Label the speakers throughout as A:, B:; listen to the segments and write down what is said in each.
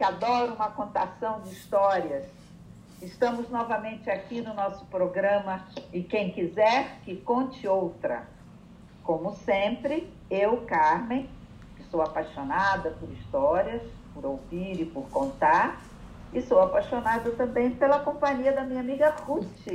A: que adoro uma contação de histórias. Estamos novamente aqui no nosso programa E Quem Quiser Que Conte Outra. Como sempre, eu, Carmen, que sou apaixonada por histórias, por ouvir e por contar, e sou apaixonada também pela companhia da minha amiga Ruth.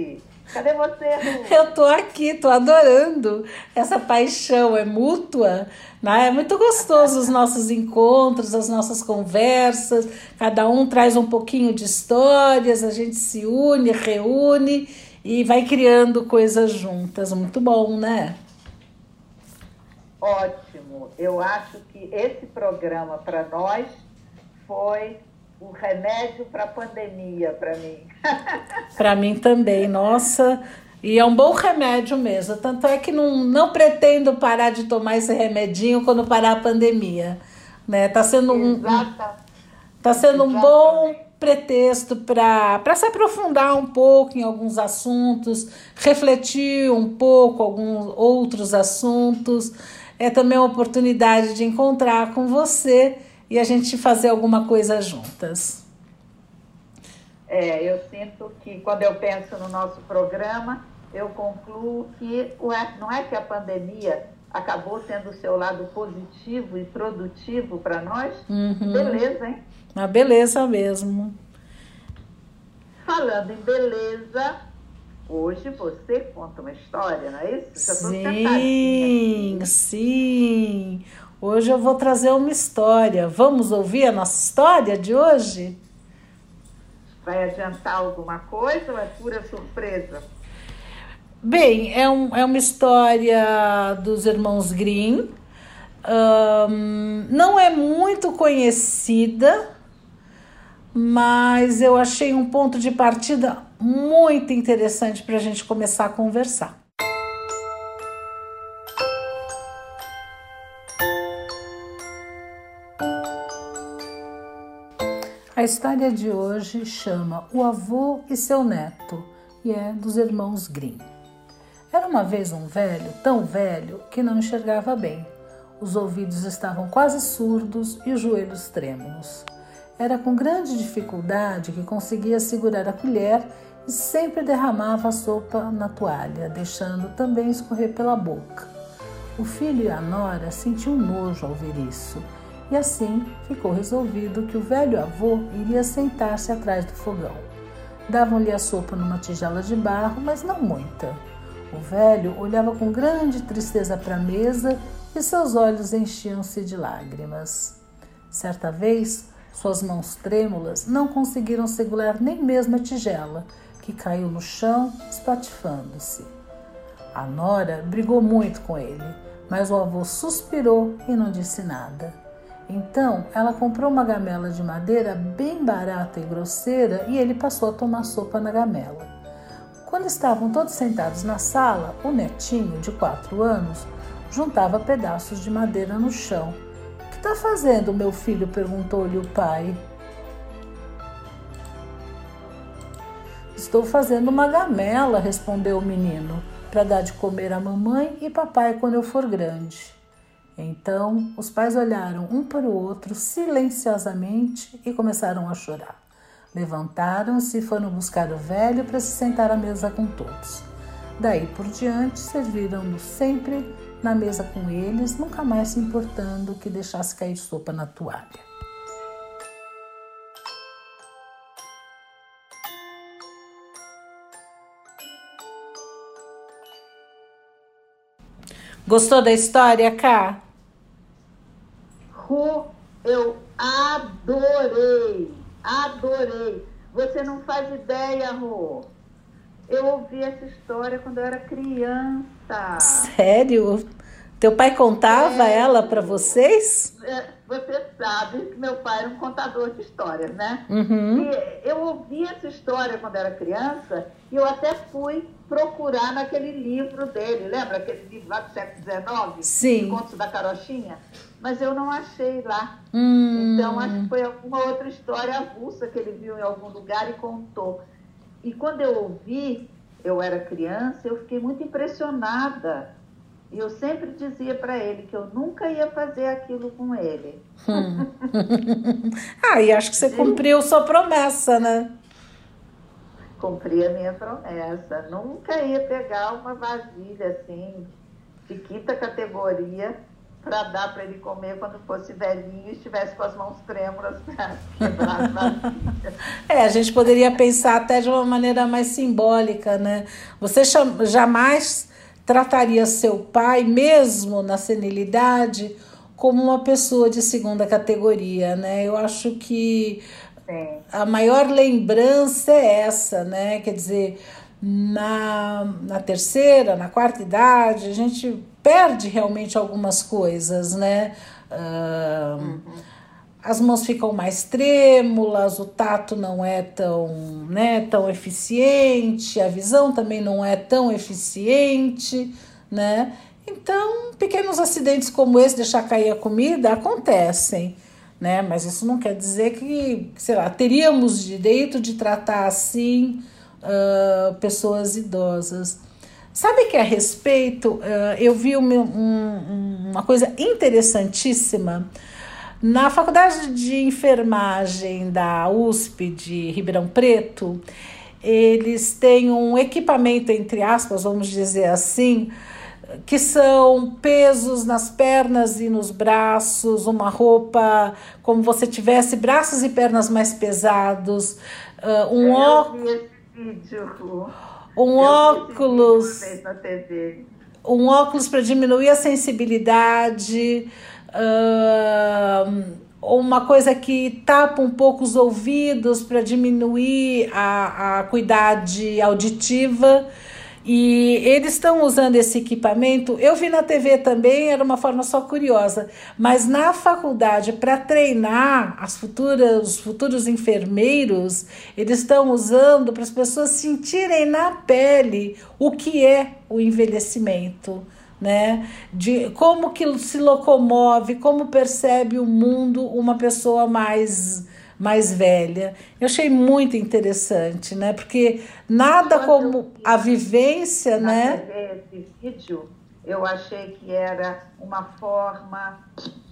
A: Cadê você?
B: Eu tô aqui, tô adorando. Essa paixão é mútua, né? É muito gostoso os nossos encontros, as nossas conversas. Cada um traz um pouquinho de histórias, a gente se une, reúne e vai criando coisas juntas. Muito bom, né?
A: Ótimo. Eu acho que esse programa para nós foi o remédio para a pandemia para mim.
B: para mim também, nossa. E é um bom remédio mesmo. Tanto é que não, não pretendo parar de tomar esse remedinho quando parar a pandemia. Né? Tá sendo um, tá sendo um bom pretexto para se aprofundar um pouco em alguns assuntos, refletir um pouco alguns outros assuntos é também uma oportunidade de encontrar com você e a gente fazer alguma coisa juntas.
A: É, eu sinto que quando eu penso no nosso programa, eu concluo que não é que a pandemia acabou tendo o seu lado positivo e produtivo para nós?
B: Uhum.
A: Beleza, hein?
B: Uma beleza mesmo.
A: Falando em beleza, Hoje você conta uma história, não é isso?
B: Sim, sim. Hoje eu vou trazer uma história. Vamos ouvir a nossa história de hoje?
A: Vai adiantar alguma coisa ou é pura surpresa?
B: Bem, é, um, é uma história dos irmãos Grimm. Um, não é muito conhecida, mas eu achei um ponto de partida muito interessante para a gente começar a conversar. História de hoje chama O Avô e Seu Neto e é dos irmãos Grimm. Era uma vez um velho, tão velho que não enxergava bem. Os ouvidos estavam quase surdos e os joelhos trêmulos. Era com grande dificuldade que conseguia segurar a colher e sempre derramava a sopa na toalha, deixando também escorrer pela boca. O filho e a nora sentiam nojo ao ver isso, e assim ficou resolvido que o velho avô iria sentar-se atrás do fogão. Davam-lhe a sopa numa tigela de barro, mas não muita. O velho olhava com grande tristeza para a mesa e seus olhos enchiam-se de lágrimas. Certa vez, suas mãos trêmulas não conseguiram segurar nem mesmo a tigela, que caiu no chão, espatifando-se. A nora brigou muito com ele, mas o avô suspirou e não disse nada. Então ela comprou uma gamela de madeira bem barata e grosseira e ele passou a tomar sopa na gamela. Quando estavam todos sentados na sala, o netinho, de quatro anos, juntava pedaços de madeira no chão está fazendo, meu filho? perguntou-lhe o pai. Estou fazendo uma gamela, respondeu o menino, para dar de comer à mamãe e papai quando eu for grande. Então os pais olharam um para o outro silenciosamente e começaram a chorar. Levantaram-se e foram buscar o velho para se sentar à mesa com todos. Daí por diante, serviram-no sempre na mesa com eles, nunca mais se importando que deixasse cair sopa na toalha. Gostou da história, Cá?
A: Ru, eu adorei, adorei. Você não faz ideia, Ru. Eu ouvi essa história quando eu era criança.
B: Sério? Teu pai contava é, ela para vocês?
A: É, você sabe que meu pai era um contador de histórias, né?
B: Uhum.
A: E eu ouvi essa história quando era criança e eu até fui procurar naquele livro dele, lembra aquele livro lá do século XIX?
B: Sim.
A: Contos da Carochinha? Mas eu não achei lá.
B: Hum.
A: Então, acho que foi alguma outra história avulsa que ele viu em algum lugar e contou. E quando eu ouvi, eu era criança, eu fiquei muito impressionada e eu sempre dizia para ele que eu nunca ia fazer aquilo com ele.
B: Hum. ah, e acho que você cumpriu sua promessa, né?
A: Cumpri a minha promessa. Nunca ia pegar uma vasilha assim, de quinta categoria, para dar para ele comer quando fosse velhinho e estivesse com as mãos trêmulas para quebrar as vasilhas.
B: É, a gente poderia pensar até de uma maneira mais simbólica, né? Você jamais trataria seu pai, mesmo na senilidade, como uma pessoa de segunda categoria, né? Eu acho que
A: Sim.
B: a maior lembrança é essa, né? Quer dizer, na, na terceira, na quarta idade, a gente perde realmente algumas coisas, né? Uh, as mãos ficam mais trêmulas, o tato não é tão, né, tão eficiente, a visão também não é tão eficiente, né? Então, pequenos acidentes como esse, deixar cair a comida, acontecem, né? Mas isso não quer dizer que, sei lá, teríamos direito de tratar assim uh, pessoas idosas. Sabe que a respeito, uh, eu vi um, um, uma coisa interessantíssima na faculdade de enfermagem da USP de Ribeirão Preto, eles têm um equipamento, entre aspas, vamos dizer assim, que são pesos nas pernas e nos braços, uma roupa como você tivesse braços e pernas mais pesados, uh, um óculos. Um óculos. Um óculos para diminuir a sensibilidade uh, uma coisa que tapa um pouco os ouvidos para diminuir a, a acuidade auditiva. E eles estão usando esse equipamento. Eu vi na TV também, era uma forma só curiosa, mas na faculdade, para treinar as futuras, os futuros enfermeiros, eles estão usando para as pessoas sentirem na pele o que é o envelhecimento né? De como que se locomove, como percebe o mundo uma pessoa mais mais velha. Eu achei muito interessante, né? Porque nada Quando como a vivência, né?
A: Esse vídeo, eu achei que era uma forma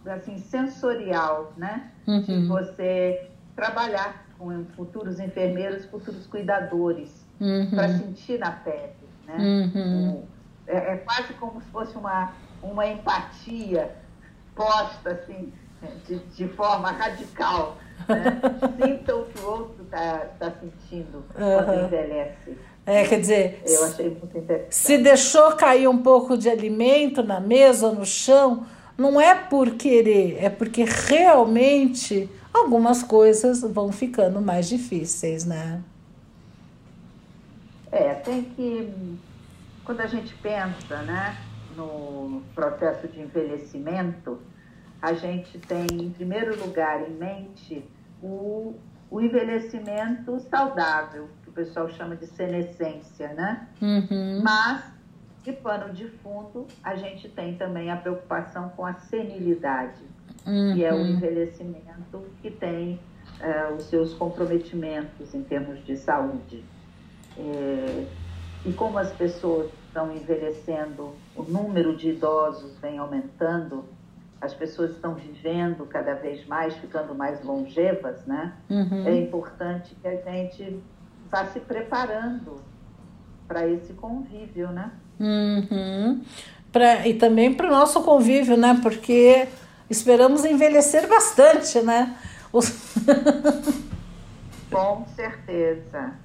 A: assim sensorial, né?
B: Uhum.
A: De você trabalhar com futuros enfermeiros, futuros cuidadores,
B: uhum.
A: para sentir na pele, né?
B: Uhum
A: é, é quase como se fosse uma, uma empatia posta assim, de, de forma radical. Né? Sinta o que o outro está tá sentindo uhum. quando envelhece.
B: É, quer dizer,
A: eu achei muito interessante.
B: Se deixou cair um pouco de alimento na mesa ou no chão, não é por querer, é porque realmente algumas coisas vão ficando mais difíceis, né?
A: É, tem que quando a gente pensa né, no processo de envelhecimento, a gente tem, em primeiro lugar, em mente o, o envelhecimento saudável, que o pessoal chama de senescência, né?
B: Uhum.
A: Mas, de pano de fundo, a gente tem também a preocupação com a senilidade,
B: uhum.
A: que é o envelhecimento que tem uh, os seus comprometimentos em termos de saúde. É, e como as pessoas estão envelhecendo, o número de idosos vem aumentando, as pessoas estão vivendo cada vez mais, ficando mais longevas, né?
B: Uhum.
A: É importante que a gente vá se preparando para esse convívio, né?
B: Uhum. Pra, e também para o nosso convívio, né? Porque esperamos envelhecer bastante, né? Os...
A: Com certeza.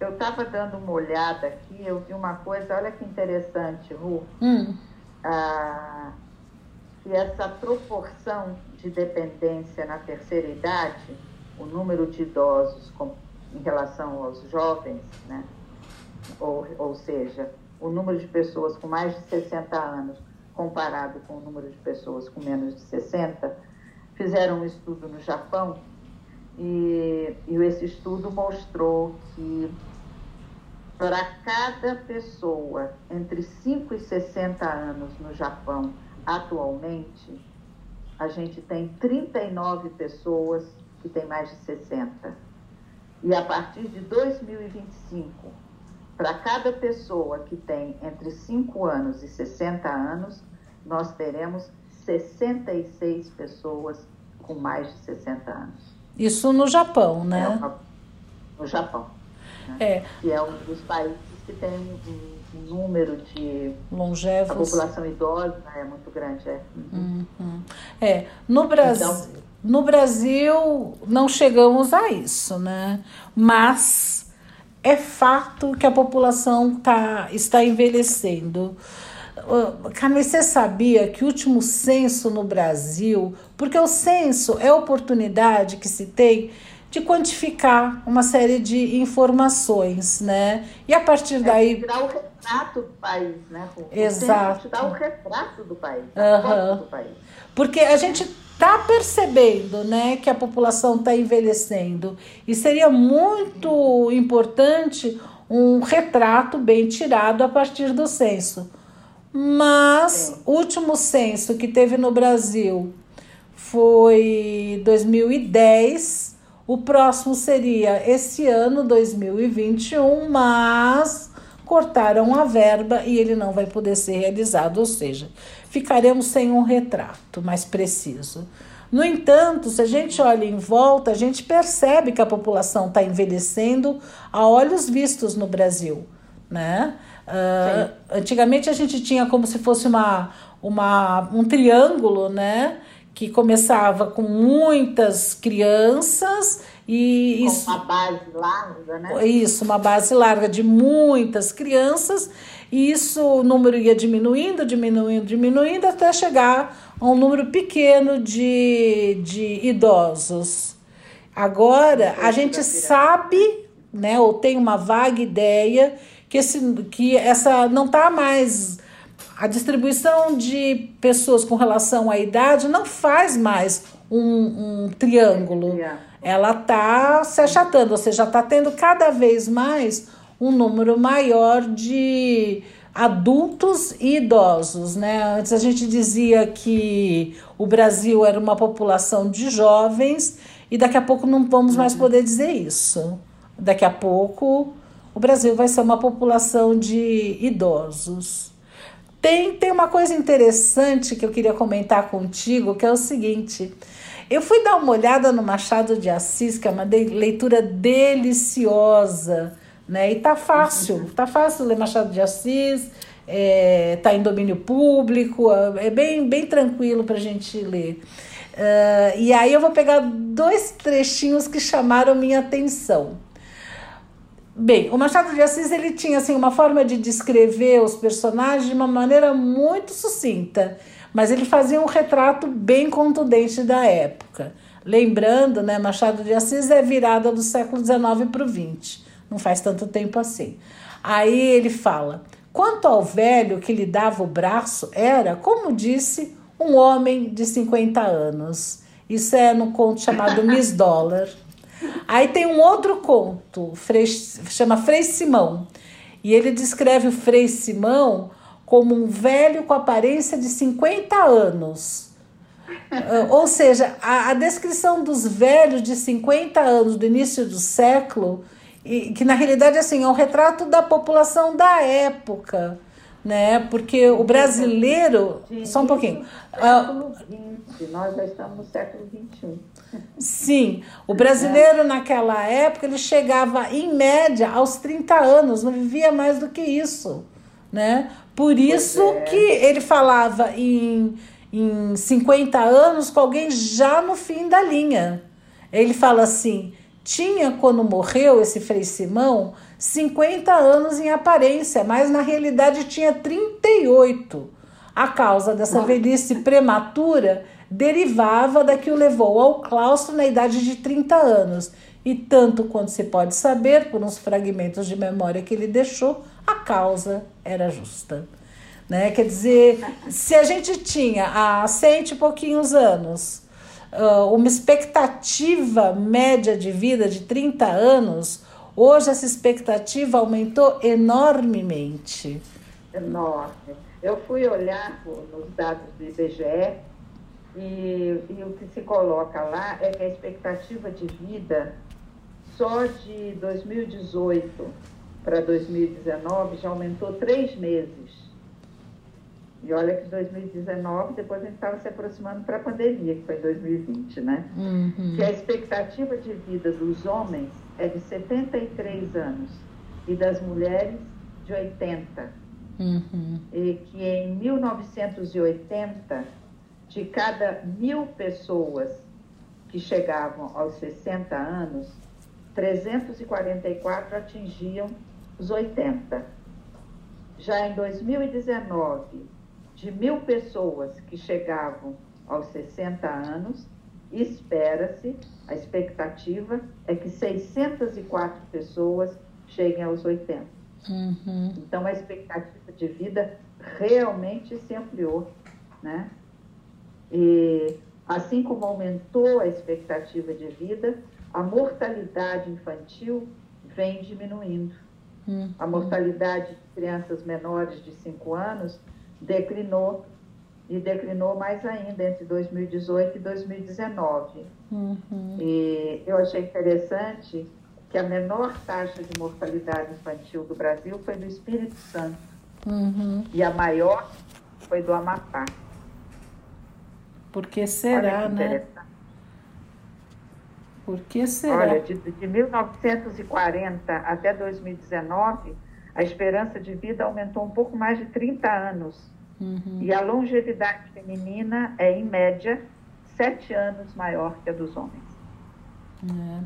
A: Eu estava dando uma olhada aqui, eu vi uma coisa, olha que interessante, Ru.
B: Hum.
A: Ah, que essa proporção de dependência na terceira idade, o número de idosos com, em relação aos jovens, né? ou, ou seja, o número de pessoas com mais de 60 anos comparado com o número de pessoas com menos de 60, fizeram um estudo no Japão e, e esse estudo mostrou que para cada pessoa entre 5 e 60 anos no Japão atualmente, a gente tem 39 pessoas que têm mais de 60. E a partir de 2025, para cada pessoa que tem entre 5 anos e 60 anos, nós teremos 66 pessoas com mais de 60 anos.
B: Isso no Japão, né?
A: É no Japão. Né? É. Que é um dos países que tem um, número de
B: longevos.
A: A população idosa é muito grande, é.
B: Uhum. Uhum. É, no Brasil, então, no Brasil não chegamos a isso, né? Mas é fato que a população tá, está envelhecendo. Carmen, você sabia que o último censo no Brasil, porque o censo é a oportunidade que se tem de quantificar uma série de informações, né? E a partir é daí.
A: Tirar o retrato do país, né? O
B: Exato.
A: Tirar o retrato do país, uhum. do país.
B: Porque a gente está percebendo né, que a população está envelhecendo e seria muito importante um retrato bem tirado a partir do censo. Mas o último censo que teve no Brasil foi 2010. O próximo seria esse ano, 2021, mas cortaram a verba e ele não vai poder ser realizado, ou seja, ficaremos sem um retrato mais preciso. No entanto, se a gente olha em volta, a gente percebe que a população está envelhecendo a olhos vistos no Brasil, né? Uh, antigamente a gente tinha como se fosse uma, uma, um triângulo, né? Que começava com muitas crianças e
A: com isso, uma base larga, né?
B: Isso, uma base larga de muitas crianças, e isso o número ia diminuindo, diminuindo, diminuindo, até chegar a um número pequeno de, de idosos. Agora, a gente sabe, né, ou tem uma vaga ideia que, esse, que essa não está mais. A distribuição de pessoas com relação à idade não faz mais um, um triângulo. Ela está se achatando, ou seja, está tendo cada vez mais um número maior de adultos e idosos, né? Antes a gente dizia que o Brasil era uma população de jovens e daqui a pouco não vamos mais uhum. poder dizer isso. Daqui a pouco o Brasil vai ser uma população de idosos. Tem, tem uma coisa interessante que eu queria comentar contigo, que é o seguinte. Eu fui dar uma olhada no Machado de Assis, que é uma de, leitura deliciosa, né? E tá fácil, tá fácil ler Machado de Assis, é, tá em domínio público, é bem, bem tranquilo para a gente ler. Uh, e aí eu vou pegar dois trechinhos que chamaram minha atenção. Bem, o Machado de Assis ele tinha assim uma forma de descrever os personagens de uma maneira muito sucinta, mas ele fazia um retrato bem contundente da época. Lembrando, né, Machado de Assis é virada do século XIX para o XX, não faz tanto tempo assim. Aí ele fala: quanto ao velho que lhe dava o braço, era, como disse, um homem de 50 anos. Isso é no conto chamado Miss Dollar. Aí tem um outro conto, Frei, chama Frei Simão. E ele descreve o Frei Simão como um velho com aparência de 50 anos. Ah, ou seja, a, a, descrição dos velhos de 50 anos do início do século, e, que na realidade assim, é um retrato da população da época né? Porque o brasileiro. Só um pouquinho.
A: Século XX, nós já estamos no século XXI.
B: Sim, o brasileiro é. naquela época ele chegava em média aos 30 anos, não vivia mais do que isso, né? Por isso é. que ele falava em, em 50 anos com alguém já no fim da linha. Ele fala assim: tinha quando morreu esse Frei Simão 50 anos em aparência, mas na realidade tinha 38. A causa dessa velhice prematura derivava da que o levou ao claustro na idade de 30 anos. E tanto quanto se pode saber, por uns fragmentos de memória que ele deixou, a causa era justa. Né? Quer dizer, se a gente tinha há cento e pouquinhos anos uh, uma expectativa média de vida de 30 anos, hoje essa expectativa aumentou enormemente.
A: Enorme. Eu fui olhar nos dados do IBGE e, e o que se coloca lá é que a expectativa de vida só de 2018 para 2019 já aumentou três meses. E olha que 2019, depois a gente estava se aproximando para a pandemia, que foi em 2020, né? Uhum. Que a expectativa de vida dos homens é de 73 anos e das mulheres de 80. Uhum. E que em 1980, de cada mil pessoas que chegavam aos 60 anos, 344 atingiam os 80. Já em 2019, de mil pessoas que chegavam aos 60 anos, espera-se, a expectativa é que 604 pessoas cheguem aos 80. Uhum. Então, a expectativa de vida realmente se ampliou, né? E assim como aumentou a expectativa de vida, a mortalidade infantil vem diminuindo. Uhum. A mortalidade de crianças menores de 5 anos declinou e declinou mais ainda entre 2018 e 2019. Uhum. E eu achei interessante que a menor taxa de mortalidade infantil do Brasil foi do Espírito Santo uhum. e a maior foi do Amapá.
B: Por que será, né? Por que será?
A: Olha, de, de 1940 até 2019, a esperança de vida aumentou um pouco mais de 30 anos. Uhum. E a longevidade feminina é, em média, sete anos maior que a dos homens.
B: É.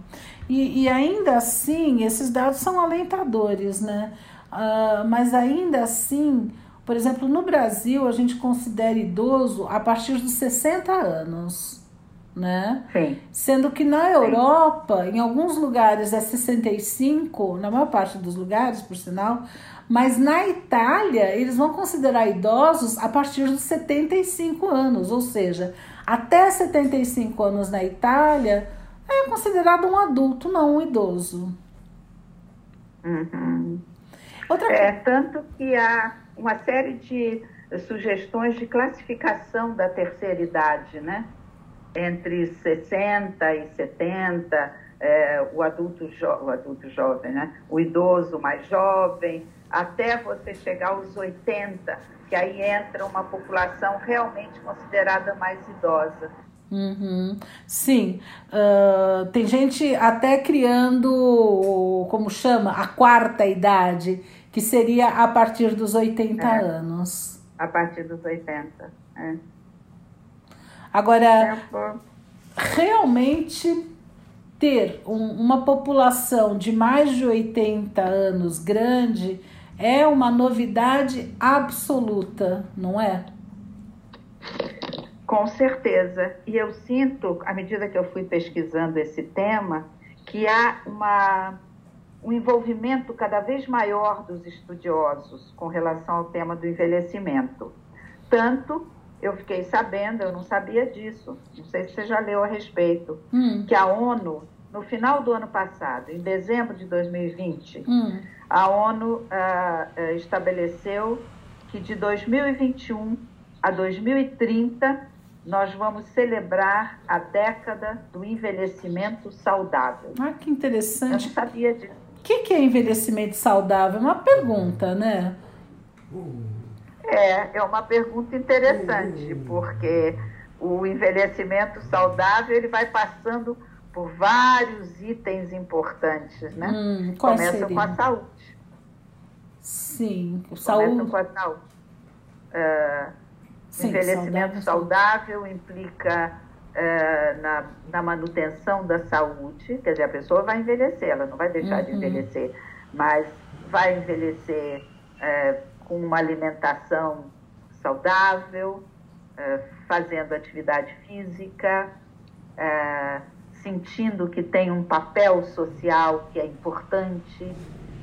B: E, e, ainda assim, esses dados são alentadores, né? Uh, mas ainda assim, por exemplo, no Brasil, a gente considera idoso a partir dos 60 anos né?
A: Sim.
B: Sendo que na Europa, Sim. em alguns lugares é 65, na maior parte dos lugares, por sinal, mas na Itália eles vão considerar idosos a partir dos 75 anos, ou seja, até 75 anos na Itália é considerado um adulto, não um idoso.
A: Uhum. Outra... É, tanto que há uma série de sugestões de classificação da terceira idade, né? Entre 60 e 70, é, o, adulto o adulto jovem, né? o idoso mais jovem, até você chegar aos 80, que aí entra uma população realmente considerada mais idosa.
B: Uhum. Sim, uh, tem gente até criando, como chama, a quarta idade, que seria a partir dos 80 é, anos.
A: A partir dos 80, é.
B: Agora, realmente ter um, uma população de mais de 80 anos grande é uma novidade absoluta, não é?
A: Com certeza. E eu sinto, à medida que eu fui pesquisando esse tema, que há uma, um envolvimento cada vez maior dos estudiosos com relação ao tema do envelhecimento. Tanto eu fiquei sabendo, eu não sabia disso, não sei se você já leu a respeito, hum. que a ONU, no final do ano passado, em dezembro de 2020, hum. a ONU uh, estabeleceu que de 2021 a 2030 nós vamos celebrar a década do envelhecimento saudável.
B: Ah, que interessante.
A: Eu não sabia disso.
B: O que, que é envelhecimento saudável? Uma pergunta, né?
A: Hum. É, é uma pergunta interessante, hum. porque o envelhecimento saudável ele vai passando por vários itens importantes, né? Hum, Começa seria? com a saúde.
B: Sim,
A: saúde. Começa com a saúde. Uh, Sim, envelhecimento saudável, saudável implica uh, na, na, manutenção da saúde, quer dizer, a pessoa vai envelhecer, ela não vai deixar uhum. de envelhecer, mas vai envelhecer uh, com uma alimentação saudável, é, fazendo atividade física, é, sentindo que tem um papel social que é importante,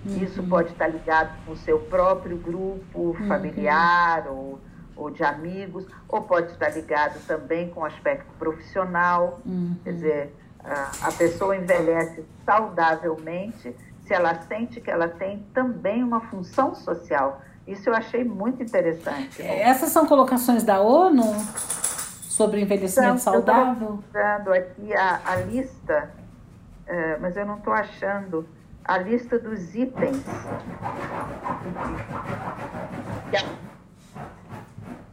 A: Uhum. Isso pode estar ligado com o seu próprio grupo uhum. familiar ou, ou de amigos, ou pode estar ligado também com o aspecto profissional. Uhum. Quer dizer, a, a pessoa envelhece saudavelmente se ela sente que ela tem também uma função social. Isso eu achei muito interessante.
B: Essas são colocações da ONU sobre envelhecimento então, saudável?
A: Eu aqui a, a lista, uh, mas eu não estou achando a lista dos itens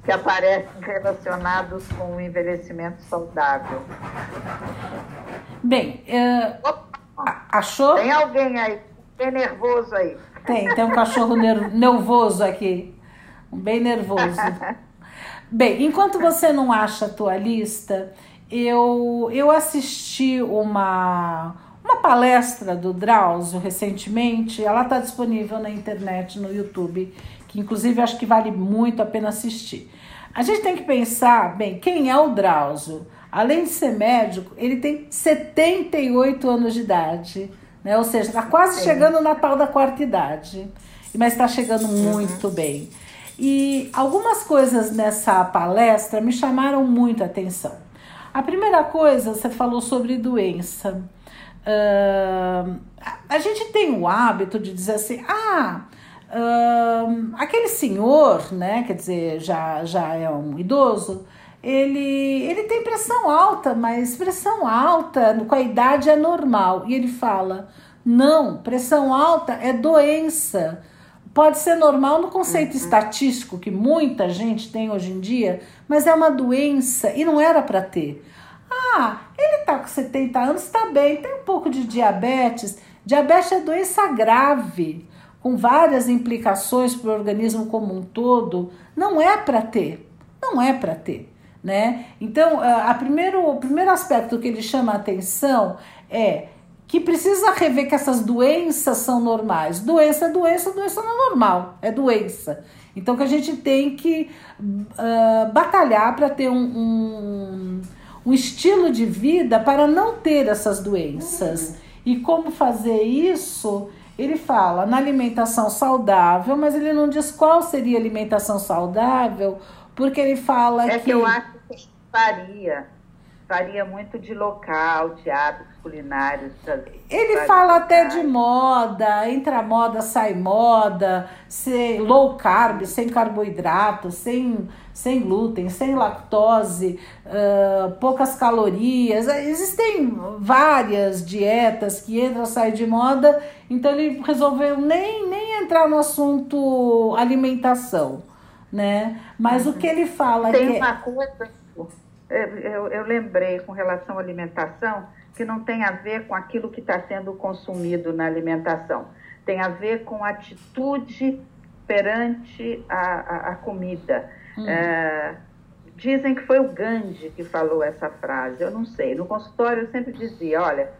A: que, aparecem relacionados com o envelhecimento saudável.
B: Bem, uh, achou?
A: Tem alguém aí, bem nervoso aí.
B: Tem, tem um cachorro nervoso aqui, bem nervoso. Bem, enquanto você não acha a tua lista, eu, eu assisti uma uma palestra do Drauzio recentemente, ela está disponível na internet, no YouTube, que inclusive acho que vale muito a pena assistir. A gente tem que pensar, bem, quem é o Drauzio? Além de ser médico, ele tem 78 anos de idade, né? Ou seja, está quase Sim. chegando na tal da quarta idade, mas está chegando uhum. muito uhum. bem. E algumas coisas nessa palestra me chamaram muito a atenção. A primeira coisa, você falou sobre doença. Uh, a gente tem o hábito de dizer assim, ah, uh, aquele senhor, né, quer dizer, já, já é um idoso, ele, ele tem pressão alta, mas pressão alta com a idade é normal. E ele fala, não, pressão alta é doença. Pode ser normal no conceito uhum. estatístico que muita gente tem hoje em dia, mas é uma doença e não era para ter. Ah, ele tá com 70 anos, está bem, tem um pouco de diabetes. Diabetes é doença grave, com várias implicações para o organismo como um todo. Não é para ter, não é para ter. Né? Então, a primeiro, o primeiro aspecto que ele chama a atenção é que precisa rever que essas doenças são normais. Doença é doença, doença não é normal, é doença. Então, que a gente tem que uh, batalhar para ter um, um um estilo de vida para não ter essas doenças. E como fazer isso? Ele fala na alimentação saudável, mas ele não diz qual seria a alimentação saudável, porque ele fala
A: é
B: que.
A: que eu acho que varia. Varia muito de local, de hábitos culinários.
B: Ele fala até de moda, entra moda, sai moda, ser low carb, sem carboidrato, sem, sem glúten, sem lactose, uh, poucas calorias. Existem várias dietas que entram saem de moda, então ele resolveu nem, nem entrar no assunto alimentação. Né? Mas o que ele fala
A: Tem
B: que.
A: Uma coisa, eu, eu lembrei com relação à alimentação que não tem a ver com aquilo que está sendo consumido na alimentação. Tem a ver com atitude perante a, a, a comida. Hum. É, dizem que foi o Gandhi que falou essa frase, eu não sei. No consultório eu sempre dizia: olha,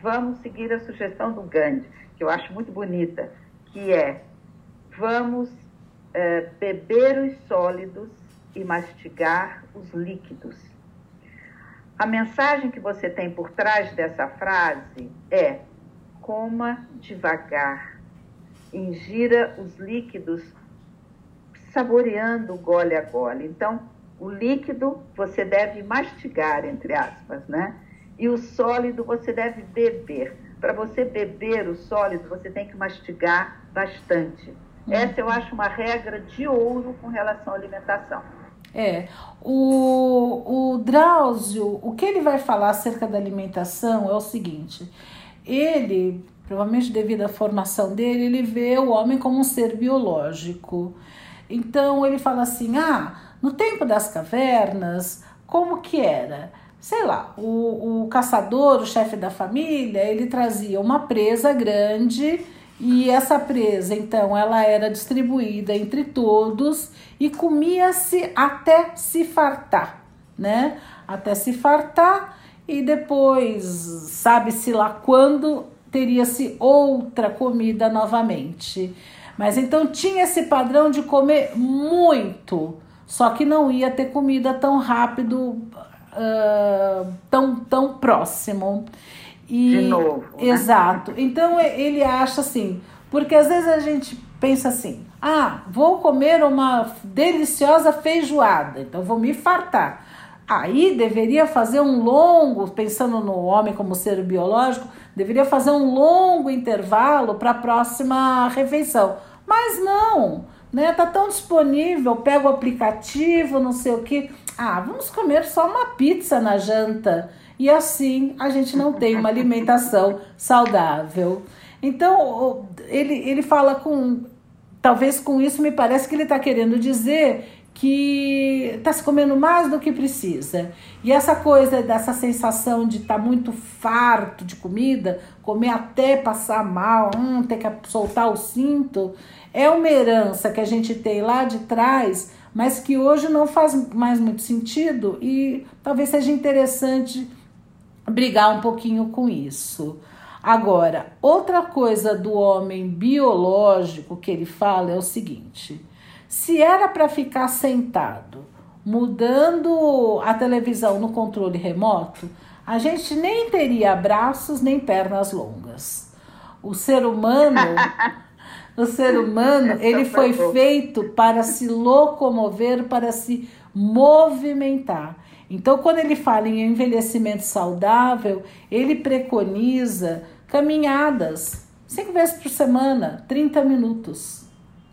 A: vamos seguir a sugestão do Gandhi, que eu acho muito bonita, que é: vamos é, beber os sólidos e mastigar os líquidos. A mensagem que você tem por trás dessa frase é: coma devagar, ingira os líquidos saboreando gole a gole. Então, o líquido você deve mastigar, entre aspas, né? E o sólido você deve beber. Para você beber o sólido, você tem que mastigar bastante. Essa eu acho uma regra de ouro com relação à alimentação.
B: É, o, o Drauzio, o que ele vai falar acerca da alimentação é o seguinte: ele, provavelmente devido à formação dele, ele vê o homem como um ser biológico. Então ele fala assim: ah, no tempo das cavernas, como que era? Sei lá, o, o caçador, o chefe da família, ele trazia uma presa grande e essa presa, então, ela era distribuída entre todos e comia-se até se fartar, né? Até se fartar e depois, sabe-se lá quando, teria-se outra comida novamente. Mas então tinha esse padrão de comer muito, só que não ia ter comida tão rápido, uh, tão, tão próximo.
A: E, de novo. Né?
B: Exato. Então ele acha assim: Porque às vezes a gente pensa assim: ah, vou comer uma deliciosa feijoada, então vou me fartar. Aí deveria fazer um longo, pensando no homem como ser biológico, deveria fazer um longo intervalo para a próxima refeição. Mas não, né? Tá tão disponível, pega o aplicativo, não sei o que. Ah, vamos comer só uma pizza na janta. E assim a gente não tem uma alimentação saudável. Então, ele, ele fala com. Talvez com isso me parece que ele está querendo dizer que está se comendo mais do que precisa. E essa coisa dessa sensação de estar tá muito farto de comida, comer até passar mal, hum, ter que soltar o cinto, é uma herança que a gente tem lá de trás, mas que hoje não faz mais muito sentido e talvez seja interessante brigar um pouquinho com isso. Agora, outra coisa do homem biológico que ele fala é o seguinte: se era para ficar sentado mudando a televisão no controle remoto, a gente nem teria braços nem pernas longas. O ser humano, o ser humano, ele foi feito para se locomover, para se movimentar. Então, quando ele fala em envelhecimento saudável, ele preconiza caminhadas cinco vezes por semana, 30 minutos.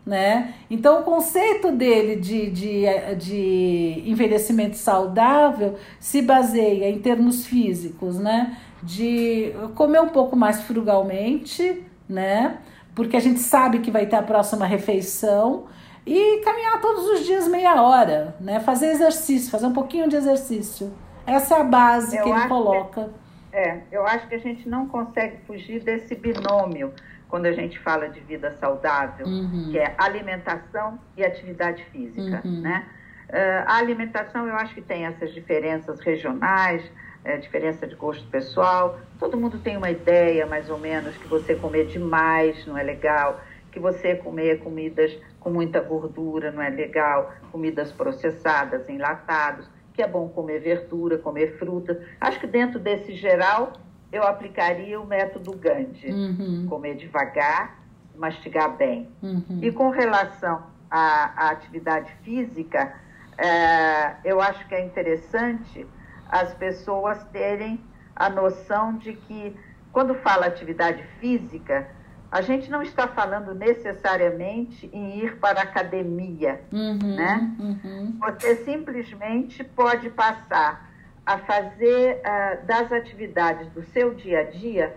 B: Né? Então, o conceito dele de, de, de envelhecimento saudável se baseia em termos físicos, né? De comer um pouco mais frugalmente, né? Porque a gente sabe que vai ter a próxima refeição e caminhar todos os dias meia hora, né? Fazer exercício, fazer um pouquinho de exercício. Essa é a base eu que ele coloca.
A: Que, é, eu acho que a gente não consegue fugir desse binômio quando a gente fala de vida saudável, uhum. que é alimentação e atividade física, uhum. né? Uh, a alimentação, eu acho que tem essas diferenças regionais, é, diferença de gosto pessoal. Todo mundo tem uma ideia, mais ou menos, que você comer demais não é legal, que você comer comidas com muita gordura não é legal, comidas processadas, enlatados, que é bom comer verdura, comer fruta. Acho que dentro desse geral eu aplicaria o método Gandhi, uhum. comer devagar, mastigar bem. Uhum. E com relação à, à atividade física, é, eu acho que é interessante as pessoas terem a noção de que quando fala atividade física, a gente não está falando necessariamente em ir para a academia, uhum, né? Uhum. Você simplesmente pode passar a fazer uh, das atividades do seu dia a dia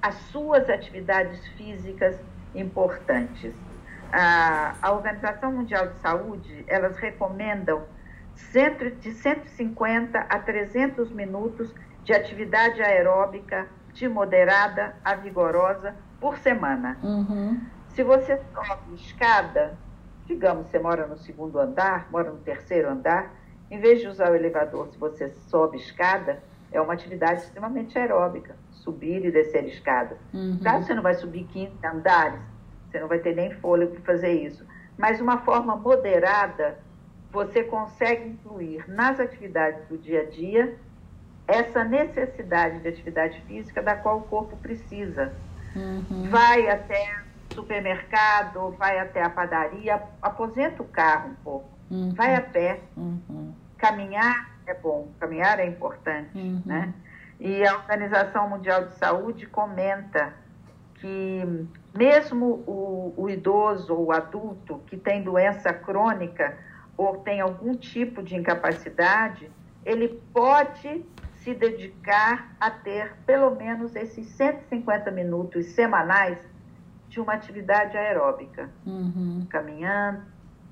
A: as suas atividades físicas importantes. Uh, a Organização Mundial de Saúde, elas recomendam centro, de 150 a 300 minutos de atividade aeróbica de moderada a vigorosa por semana. Uhum. Se você sobe escada, digamos, você mora no segundo andar, mora no terceiro andar, em vez de usar o elevador, se você sobe escada, é uma atividade extremamente aeróbica, subir e descer escada. Uhum. Claro, você não vai subir 15 andares, você não vai ter nem fôlego para fazer isso. Mas uma forma moderada, você consegue incluir nas atividades do dia a dia essa necessidade de atividade física da qual o corpo precisa. Uhum. Vai até o supermercado, vai até a padaria, aposenta o carro um pouco, uhum. vai a pé. Uhum. Caminhar é bom, caminhar é importante, uhum. né? E a Organização Mundial de Saúde comenta que mesmo o, o idoso ou o adulto que tem doença crônica ou tem algum tipo de incapacidade, ele pode se dedicar a ter pelo menos esses 150 minutos semanais de uma atividade aeróbica, uhum. caminhando,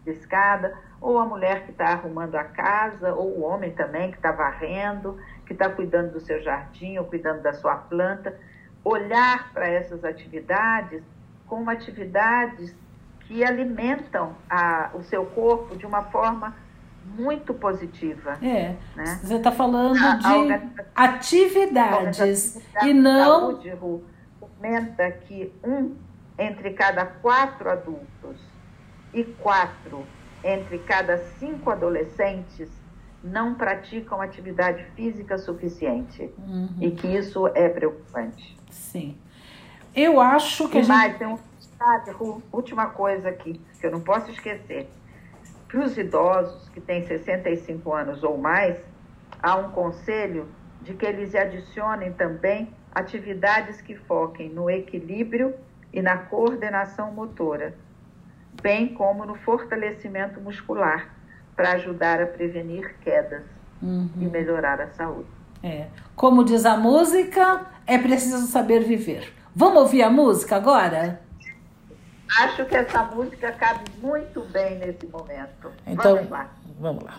A: escada, ou a mulher que está arrumando a casa, ou o homem também que está varrendo, que está cuidando do seu jardim ou cuidando da sua planta, olhar para essas atividades como atividades que alimentam a, o seu corpo de uma forma muito positiva.
B: É. Né? Você está falando a, de a atividades a e não.
A: Saúde, Ru, comenta que um entre cada quatro adultos e quatro entre cada cinco adolescentes não praticam atividade física suficiente. Uhum. E que isso é preocupante.
B: Sim. Eu acho que e a
A: mais,
B: gente...
A: tem um verdade, última coisa aqui, que eu não posso esquecer. Para os idosos que têm 65 anos ou mais, há um conselho de que eles adicionem também atividades que foquem no equilíbrio e na coordenação motora, bem como no fortalecimento muscular, para ajudar a prevenir quedas uhum. e melhorar a saúde.
B: É. Como diz a música, é preciso saber viver. Vamos ouvir a música agora?
A: Acho que essa música cabe muito bem nesse momento.
B: Então, vamos lá. Vamos lá.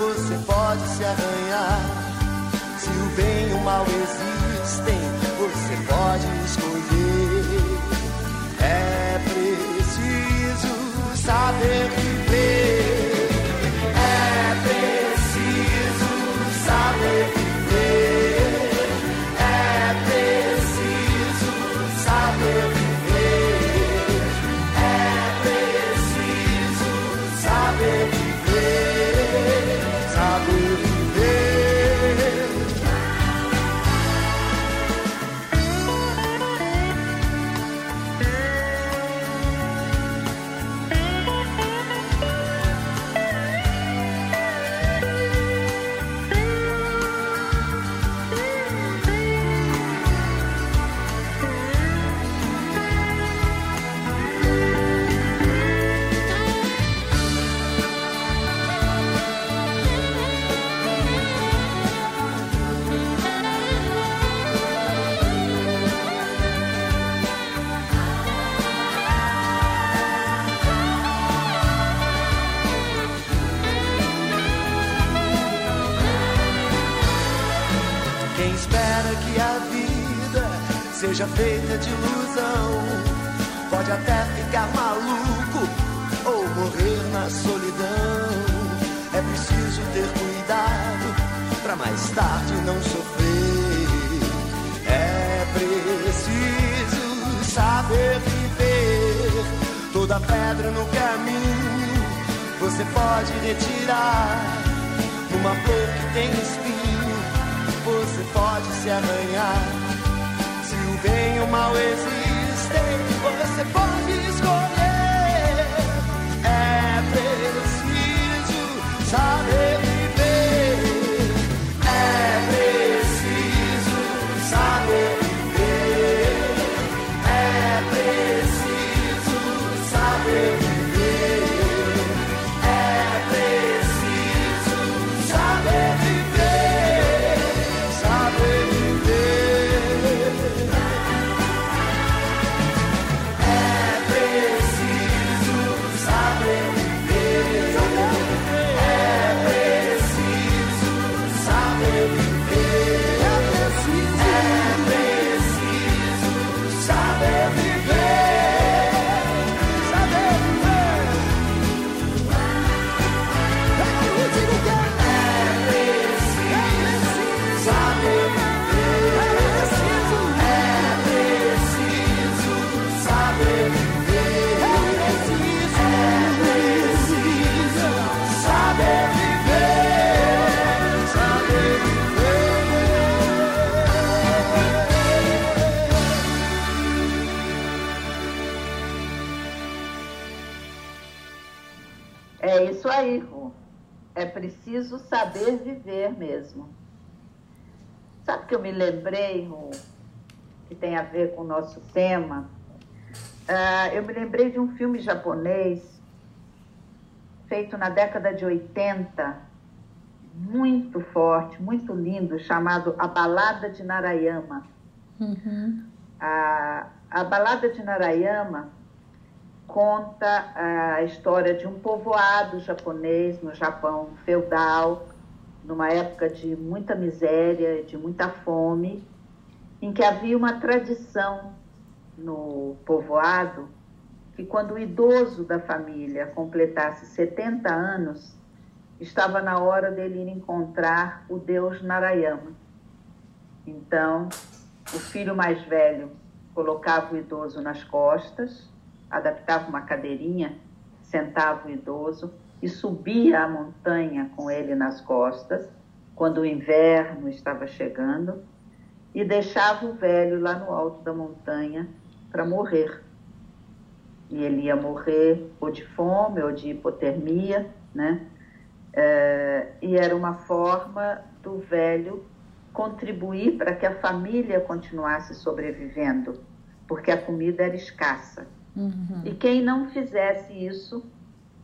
C: você pode se arranhar se o bem e o mal existem, você pode escolher. É preciso saber viver. Feita de ilusão. Pode até ficar maluco ou morrer na solidão. É preciso ter cuidado para mais tarde não sofrer. É preciso saber viver. Toda pedra no caminho você pode retirar. Numa flor que tem espinho, você pode se arranhar bem e o mal existem, você pode saber
A: viver mesmo. Sabe que eu me lembrei, Ru, que tem a ver com o nosso tema? Uh, eu me lembrei de um filme japonês feito na década de 80, muito forte, muito lindo, chamado A Balada de Narayama. Uhum. A, a Balada de Narayama conta a história de um povoado japonês no Japão feudal, numa época de muita miséria, de muita fome, em que havia uma tradição no povoado que quando o idoso da família completasse 70 anos, estava na hora dele ir encontrar o deus Narayama. Então, o filho mais velho colocava o idoso nas costas, adaptava uma cadeirinha, sentava o idoso e subia a montanha com ele nas costas, quando o inverno estava chegando, e deixava o velho lá no alto da montanha para morrer. E ele ia morrer ou de fome ou de hipotermia, né? É, e era uma forma do velho contribuir para que a família continuasse sobrevivendo, porque a comida era escassa. Uhum. E quem não fizesse isso,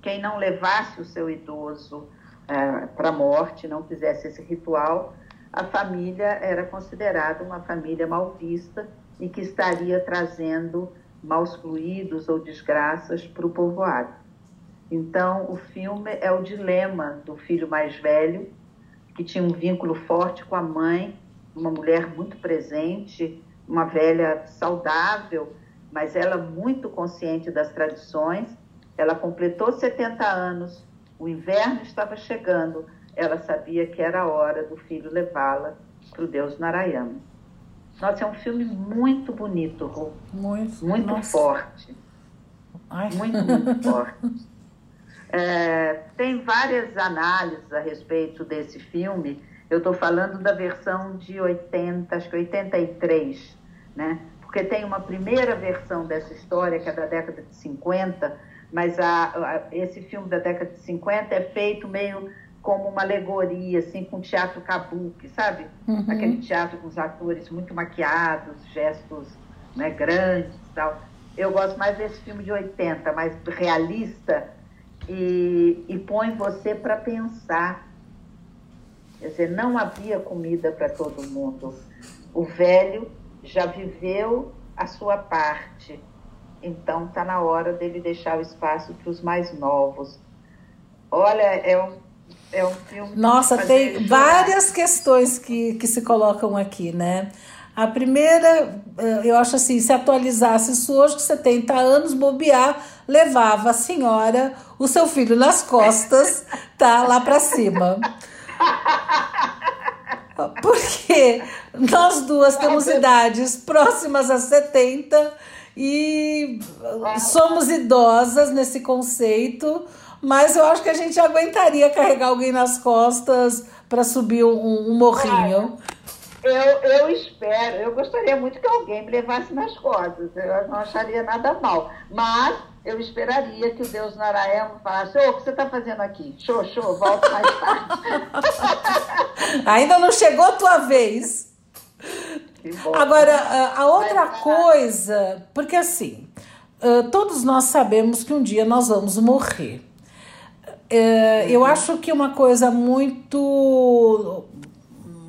A: quem não levasse o seu idoso é, para a morte, não fizesse esse ritual, a família era considerada uma família mal vista e que estaria trazendo maus fluidos ou desgraças para o povoado. Então, o filme é o dilema do filho mais velho, que tinha um vínculo forte com a mãe, uma mulher muito presente, uma velha saudável, mas ela muito consciente das tradições. Ela completou 70 anos, o inverno estava chegando, ela sabia que era a hora do filho levá-la para o Deus Narayana. Nossa, é um filme muito bonito, Ru. Muito, muito nossa. forte. Ai. Muito, muito forte. É, tem várias análises a respeito desse filme. Eu estou falando da versão de 80, acho que 83, né? Porque tem uma primeira versão dessa história, que é da década de 50, mas a, a, esse filme da década de 50 é feito meio como uma alegoria, assim, com teatro kabuki, sabe? Uhum. Aquele teatro com os atores muito maquiados, gestos né, grandes e tal. Eu gosto mais desse filme de 80, mais realista e, e põe você para pensar. Quer dizer, não havia comida para todo mundo. O velho já viveu a sua parte, então está na hora dele deixar o espaço para os mais novos. Olha, é um é um filme.
B: Nossa, tem várias questões que, que se colocam aqui, né? A primeira, eh, eu acho assim, se atualizasse isso hoje, com 70 anos, bobear, levava a senhora, o seu filho nas costas, tá lá para cima. Porque nós duas temos idades próximas a 70 e somos idosas nesse conceito mas eu acho que a gente aguentaria carregar alguém nas costas para subir um, um morrinho.
A: Eu, eu espero, eu gostaria muito que alguém me levasse nas costas, eu não acharia nada mal. Mas eu esperaria que o Deus Narayana falasse: Ô, o que você está fazendo aqui? Show, show, volta mais tarde.
B: Ainda não chegou a tua vez. Agora, a outra coisa, porque assim, todos nós sabemos que um dia nós vamos morrer. Eu acho que uma coisa muito,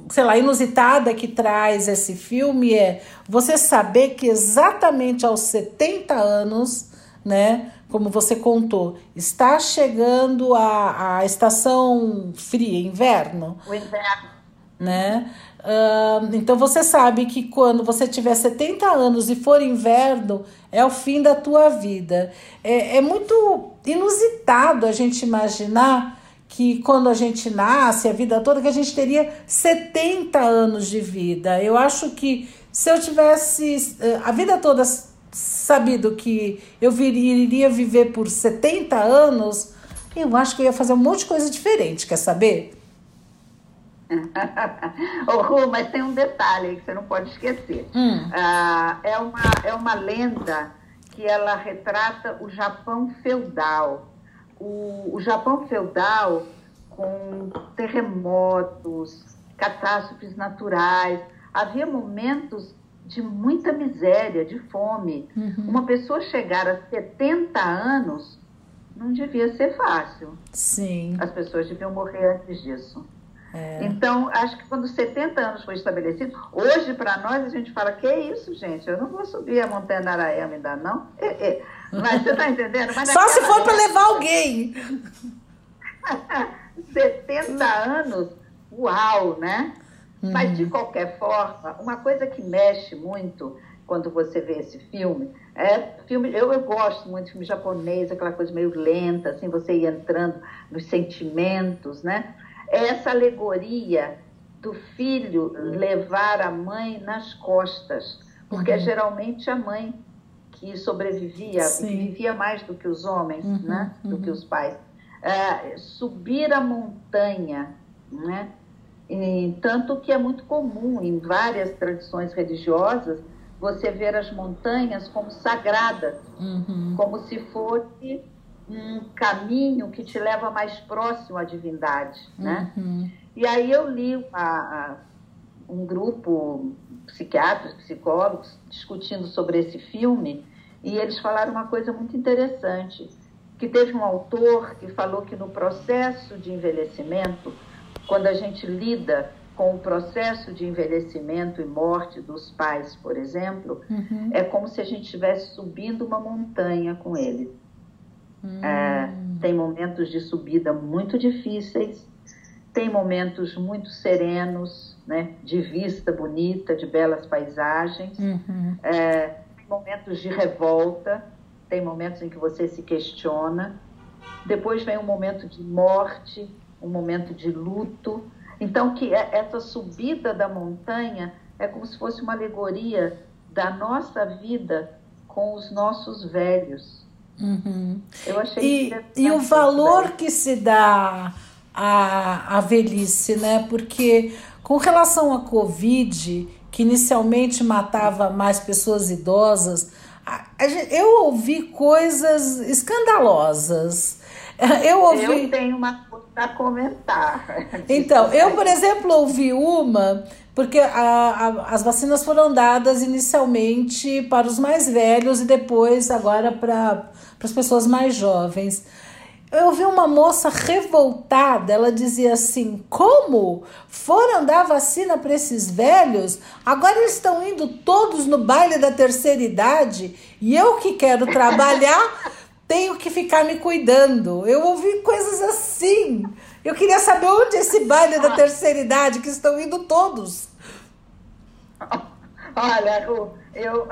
B: sei lá, inusitada que traz esse filme é você saber que exatamente aos 70 anos, né, como você contou, está chegando a, a estação fria, inverno.
A: O inverno.
B: Né? Então você sabe que quando você tiver 70 anos e for inverno, é o fim da tua vida. É, é muito inusitado a gente imaginar que quando a gente nasce, a vida toda, que a gente teria 70 anos de vida. Eu acho que se eu tivesse a vida toda sabido que eu iria viver por 70 anos, eu acho que eu ia fazer um monte de coisa diferente, quer saber?
A: oh, Ru, mas tem um detalhe aí que você não pode esquecer. Hum. Ah, é, uma, é uma lenda que ela retrata o Japão feudal. O, o Japão feudal com terremotos, catástrofes naturais. Havia momentos de muita miséria, de fome. Uhum. Uma pessoa chegar a 70 anos não devia ser fácil.
B: Sim.
A: As pessoas deviam morrer antes disso. É. Então, acho que quando 70 anos foi estabelecido, hoje para nós a gente fala, que isso, gente? Eu não vou subir a Montanha Naraema ainda não. É, é. Mas você está entendendo? Mas
B: Só se for para levar alguém.
A: 70 anos, uau, né? Uhum. Mas de qualquer forma, uma coisa que mexe muito quando você vê esse filme é filme. Eu, eu gosto muito de filme japonês, aquela coisa meio lenta, assim, você ir entrando nos sentimentos, né? Essa alegoria do filho levar a mãe nas costas, porque uhum. é geralmente a mãe que sobrevivia, Sim. que vivia mais do que os homens, uhum, né? do uhum. que os pais. É, subir a montanha, né? E, tanto que é muito comum em várias tradições religiosas você ver as montanhas como sagradas, uhum. como se fosse um caminho que te leva mais próximo à divindade, né? Uhum. E aí eu li uma, um grupo psiquiatras, psicólogos discutindo sobre esse filme e eles falaram uma coisa muito interessante, que teve um autor que falou que no processo de envelhecimento, quando a gente lida com o processo de envelhecimento e morte dos pais, por exemplo, uhum. é como se a gente estivesse subindo uma montanha com ele. Uhum. É, tem momentos de subida muito difíceis, tem momentos muito serenos, né, de vista bonita, de belas paisagens, uhum. é, tem momentos de revolta, tem momentos em que você se questiona, depois vem um momento de morte, um momento de luto, então, que é, essa subida da montanha é como se fosse uma alegoria da nossa vida com os nossos velhos.
B: Uhum. Eu achei e, e o valor que se dá à, à velhice, né? Porque com relação à Covid, que inicialmente matava mais pessoas idosas, a, a, eu ouvi coisas escandalosas.
A: Eu ouvi. Eu tenho uma para comentar.
B: Então, eu, por exemplo, ouvi uma, porque a, a, as vacinas foram dadas inicialmente para os mais velhos e depois agora para as pessoas mais jovens. Eu ouvi uma moça revoltada, ela dizia assim: como foram dar vacina para esses velhos? Agora eles estão indo todos no baile da terceira idade e eu que quero trabalhar tenho que ficar me cuidando. Eu ouvi coisas assim. Eu queria saber onde é esse baile da terceira idade que estão indo todos.
A: Olha, eu, eu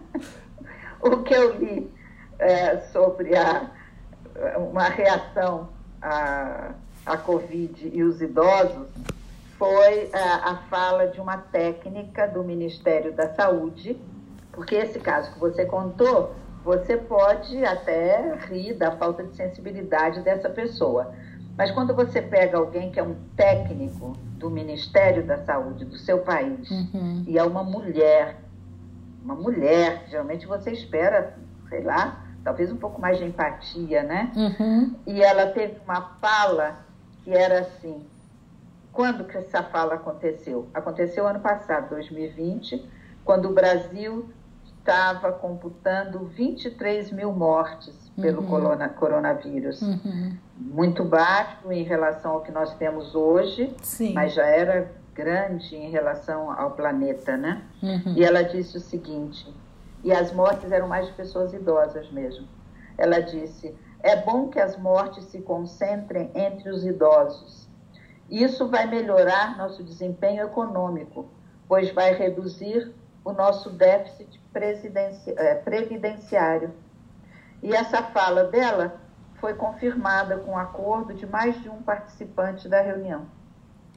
A: o que eu li é, sobre a, uma reação à, à Covid e os idosos foi a, a fala de uma técnica do Ministério da Saúde, porque esse caso que você contou você pode até rir da falta de sensibilidade dessa pessoa. Mas quando você pega alguém que é um técnico do Ministério da Saúde do seu país uhum. e é uma mulher, uma mulher, geralmente você espera, sei lá, talvez um pouco mais de empatia, né? Uhum. E ela teve uma fala que era assim: quando que essa fala aconteceu? Aconteceu ano passado, 2020, quando o Brasil estava computando 23 mil mortes pelo uhum. coronavírus. Uhum. Muito baixo em relação ao que nós temos hoje, Sim. mas já era grande em relação ao planeta, né? Uhum. E ela disse o seguinte, e as mortes eram mais de pessoas idosas mesmo. Ela disse: é bom que as mortes se concentrem entre os idosos. Isso vai melhorar nosso desempenho econômico, pois vai reduzir o nosso déficit é, previdenciário. E essa fala dela foi confirmada com acordo de mais de um participante da reunião.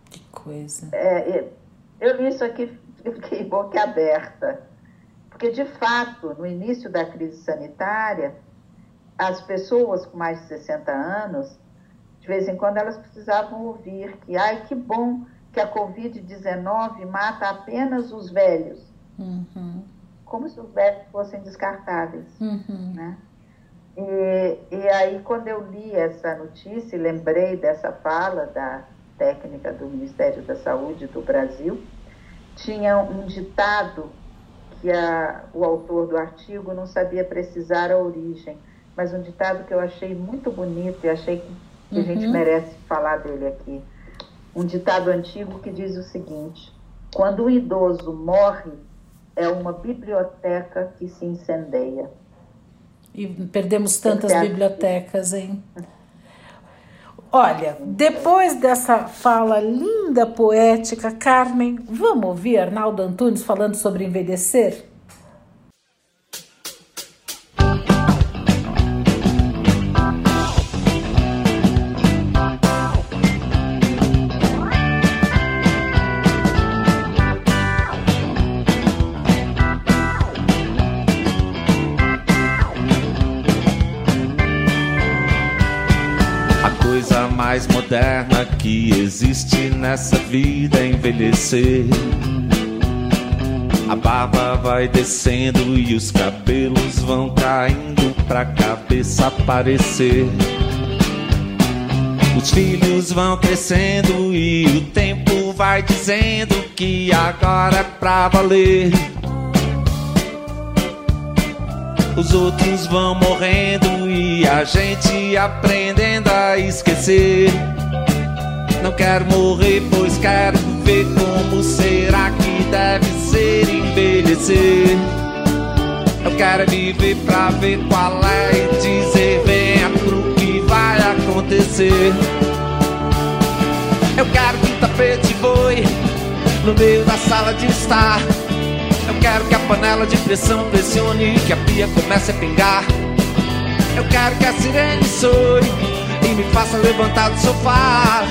B: Que coisa.
A: É, eu li isso aqui e fiquei boca aberta. Porque, de fato, no início da crise sanitária, as pessoas com mais de 60 anos, de vez em quando, elas precisavam ouvir que, ai, que bom que a Covid-19 mata apenas os velhos. Uhum. Como se os velhos fossem descartáveis. Uhum. Né? E, e aí, quando eu li essa notícia, lembrei dessa fala da técnica do Ministério da Saúde do Brasil, tinha um ditado que a, o autor do artigo não sabia precisar a origem, mas um ditado que eu achei muito bonito e achei que, a gente uhum. merece falar dele aqui. Um ditado antigo que diz o seguinte: quando um idoso morre, é uma biblioteca que se incendeia.
B: E perdemos tantas bibliotecas, hein? Olha, depois dessa fala linda, poética, Carmen, vamos ouvir Arnaldo Antunes falando sobre envelhecer?
D: Mais moderna que existe nessa vida é envelhecer. A barba vai descendo e os cabelos vão caindo pra cabeça aparecer. Os filhos vão crescendo e o tempo vai dizendo que agora é pra valer. Os outros vão morrendo e a gente aprendendo a esquecer. Não quero morrer, pois quero ver como será que deve ser envelhecer. Eu quero viver pra ver qual é e dizer venha pro que vai acontecer. Eu quero que o tapete voe no meio da sala de estar. Quero que a panela de pressão pressione, que a pia comece a pingar. Eu quero que a sirene soe e me faça levantar do sofá.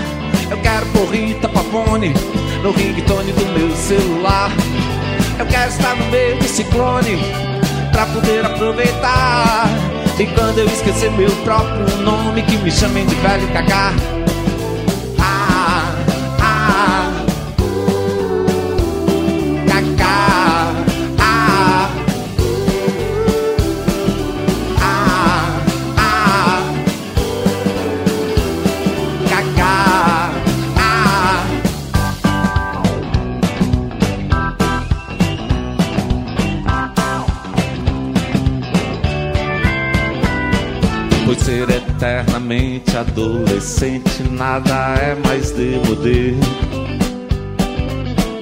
D: Eu quero pôr Rita Pavone no ringtone do meu celular. Eu quero estar no meio do ciclone pra poder aproveitar. E quando eu esquecer meu próprio nome, que me chamem de velho cacá. Eternamente adolescente, nada é mais demodê.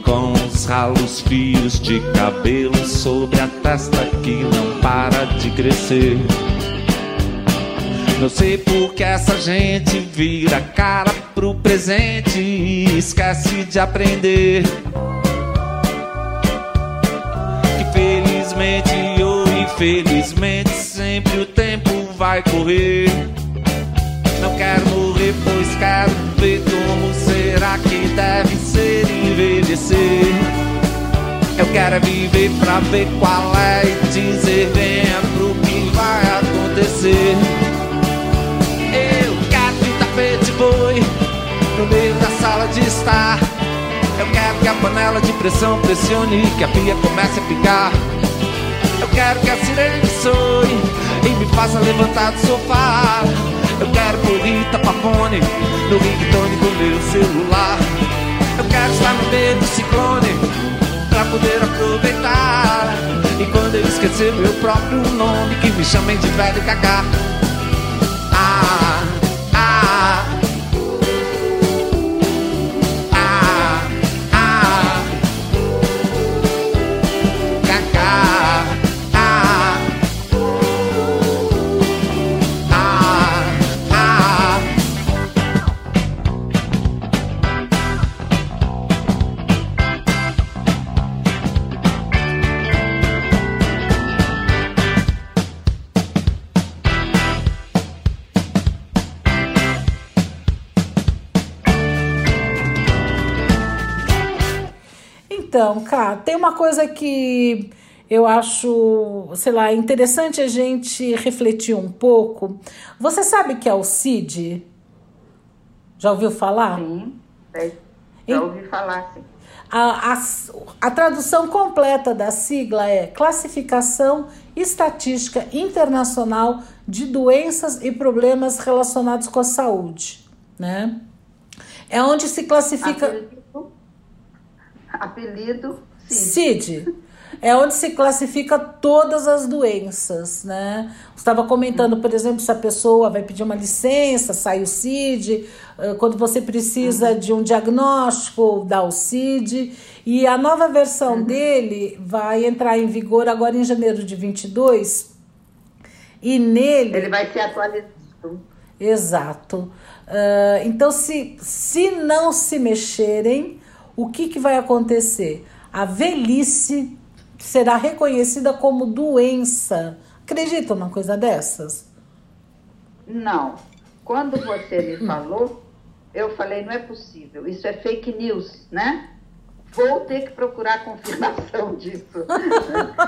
D: Com os ralos fios de cabelo sobre a testa que não para de crescer. Não sei por que essa gente vira cara pro presente e esquece de aprender. Que felizmente ou infelizmente sempre o tempo vai correr. Envelhecer. Eu quero é viver pra ver qual é e dizer venha pro que vai acontecer. Eu quero que o tapete voe no meio da sala de estar. Eu quero que a panela de pressão pressione, que a pia comece a picar. Eu quero que a sirene soe e me faça levantar do sofá. Eu quero Rita Pavone no ringtone do meu celular. Eu quero estar no meio do ciclone pra poder aproveitar. E quando eu esquecer meu próprio nome, que me chamem de velho cacá.
B: Tem uma coisa que eu acho, sei lá, interessante a gente refletir um pouco. Você sabe que é o CID? Já ouviu falar?
A: Sim, já ouvi falar, sim.
B: A, a, a tradução completa da sigla é Classificação Estatística Internacional de Doenças e Problemas Relacionados com a Saúde, né? É onde se classifica
A: apelido Cid.
B: Cid. é onde se classifica todas as doenças, né? Estava comentando, por exemplo, se a pessoa vai pedir uma licença, sai o CID, eh, quando você precisa uhum. de um diagnóstico, dá o CID, e a nova versão uhum. dele vai entrar em vigor agora em janeiro de 22, e nele...
A: Ele vai ser atualizado.
B: Exato. Uh, então, se, se não se mexerem, o que, que vai acontecer? A velhice será reconhecida como doença. Acreditam numa coisa dessas?
A: Não. Quando você me falou, eu falei, não é possível, isso é fake news, né? Vou ter que procurar confirmação disso.